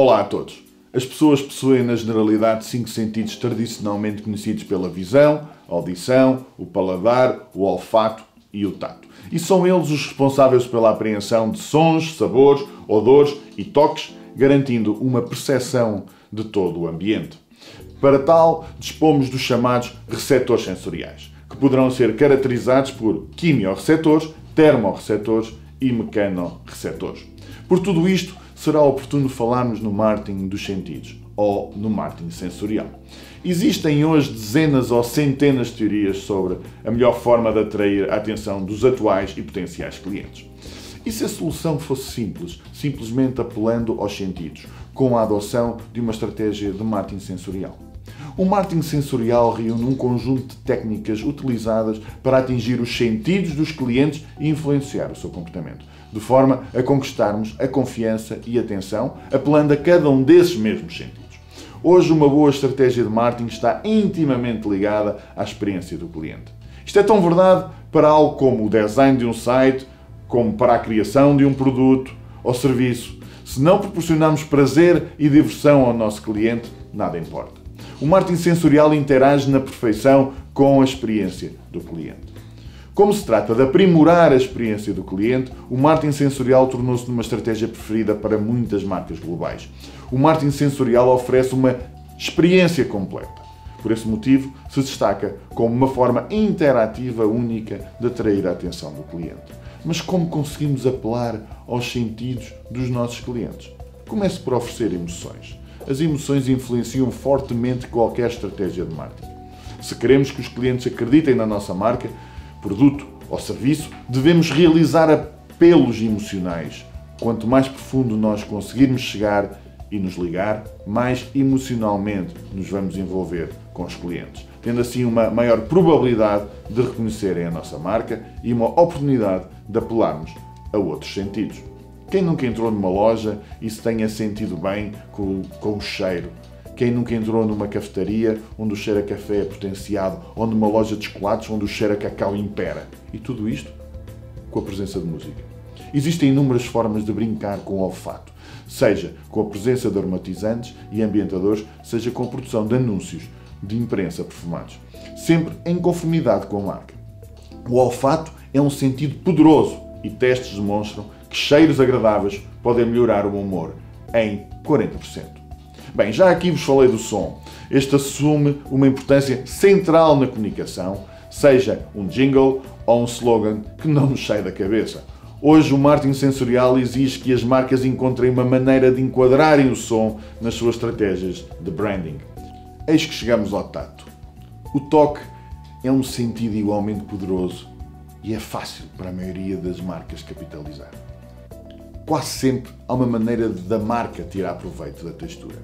Olá a todos. As pessoas possuem, na generalidade, cinco sentidos tradicionalmente conhecidos pela visão, a audição, o paladar, o olfato e o tato. E são eles os responsáveis pela apreensão de sons, sabores, odores e toques, garantindo uma percepção de todo o ambiente. Para tal, dispomos dos chamados receptores sensoriais, que poderão ser caracterizados por quimiorreceptores, termorreceptores e mecanorreceptores. Por tudo isto, será oportuno falarmos no marketing dos sentidos, ou no marketing sensorial. Existem hoje dezenas ou centenas de teorias sobre a melhor forma de atrair a atenção dos atuais e potenciais clientes. E se a solução fosse simples, simplesmente apelando aos sentidos, com a adoção de uma estratégia de marketing sensorial? O marketing sensorial reúne um conjunto de técnicas utilizadas para atingir os sentidos dos clientes e influenciar o seu comportamento, de forma a conquistarmos a confiança e atenção, apelando a cada um desses mesmos sentidos. Hoje, uma boa estratégia de marketing está intimamente ligada à experiência do cliente. Isto é tão verdade para algo como o design de um site, como para a criação de um produto ou serviço. Se não proporcionarmos prazer e diversão ao nosso cliente, nada importa. O marketing sensorial interage na perfeição com a experiência do cliente. Como se trata de aprimorar a experiência do cliente, o marketing sensorial tornou-se uma estratégia preferida para muitas marcas globais. O marketing sensorial oferece uma experiência completa. Por esse motivo, se destaca como uma forma interativa única de atrair a atenção do cliente. Mas como conseguimos apelar aos sentidos dos nossos clientes? Comece por oferecer emoções. As emoções influenciam fortemente qualquer estratégia de marketing. Se queremos que os clientes acreditem na nossa marca, produto ou serviço, devemos realizar apelos emocionais. Quanto mais profundo nós conseguirmos chegar e nos ligar, mais emocionalmente nos vamos envolver com os clientes, tendo assim uma maior probabilidade de reconhecerem a nossa marca e uma oportunidade de apelarmos a outros sentidos. Quem nunca entrou numa loja e se tenha sentido bem com, com o cheiro, quem nunca entrou numa cafetaria onde o cheiro a café é potenciado, ou numa loja de chocolates onde o cheiro a cacau impera? E tudo isto com a presença de música. Existem inúmeras formas de brincar com o olfato, seja com a presença de aromatizantes e ambientadores, seja com a produção de anúncios de imprensa perfumados, sempre em conformidade com a marca. O olfato é um sentido poderoso e testes demonstram que cheiros agradáveis podem melhorar o humor em 40%. Bem, já aqui vos falei do som. Este assume uma importância central na comunicação, seja um jingle ou um slogan que não nos sai da cabeça. Hoje o marketing sensorial exige que as marcas encontrem uma maneira de enquadrarem o som nas suas estratégias de branding. Eis que chegamos ao tato. O toque é um sentido igualmente poderoso e é fácil para a maioria das marcas capitalizar. Quase sempre há uma maneira da marca tirar proveito da textura.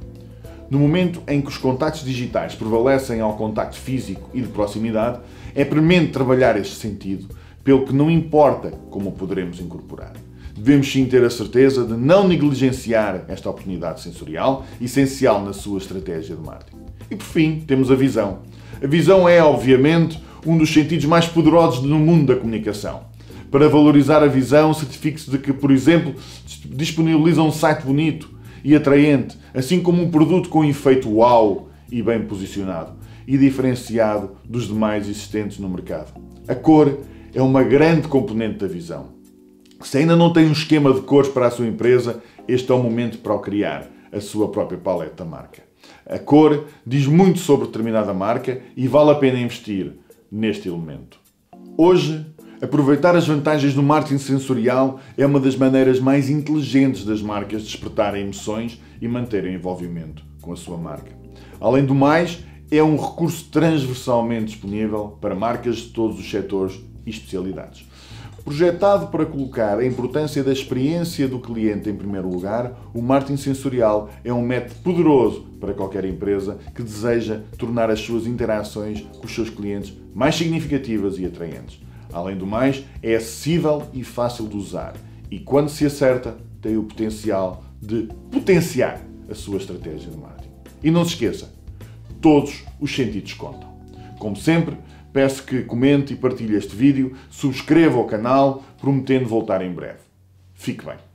No momento em que os contactos digitais prevalecem ao contacto físico e de proximidade, é premente trabalhar este sentido, pelo que não importa como o poderemos incorporar. Devemos sim ter a certeza de não negligenciar esta oportunidade sensorial, essencial na sua estratégia de marketing. E por fim, temos a visão. A visão é, obviamente, um dos sentidos mais poderosos no mundo da comunicação. Para valorizar a visão, certifique-se de que, por exemplo, disponibiliza um site bonito, e atraente, assim como um produto com efeito wow e bem posicionado e diferenciado dos demais existentes no mercado. A cor é uma grande componente da visão. Se ainda não tem um esquema de cores para a sua empresa, este é o momento para o criar, a sua própria paleta da marca. A cor diz muito sobre determinada marca e vale a pena investir neste elemento. Hoje, Aproveitar as vantagens do marketing sensorial é uma das maneiras mais inteligentes das marcas despertarem emoções e manterem envolvimento com a sua marca. Além do mais, é um recurso transversalmente disponível para marcas de todos os setores e especialidades. Projetado para colocar a importância da experiência do cliente em primeiro lugar, o marketing sensorial é um método poderoso para qualquer empresa que deseja tornar as suas interações com os seus clientes mais significativas e atraentes. Além do mais, é acessível e fácil de usar e, quando se acerta, tem o potencial de potenciar a sua estratégia de marketing. E não se esqueça, todos os sentidos contam. Como sempre, peço que comente e partilhe este vídeo, subscreva o canal, prometendo voltar em breve. Fique bem.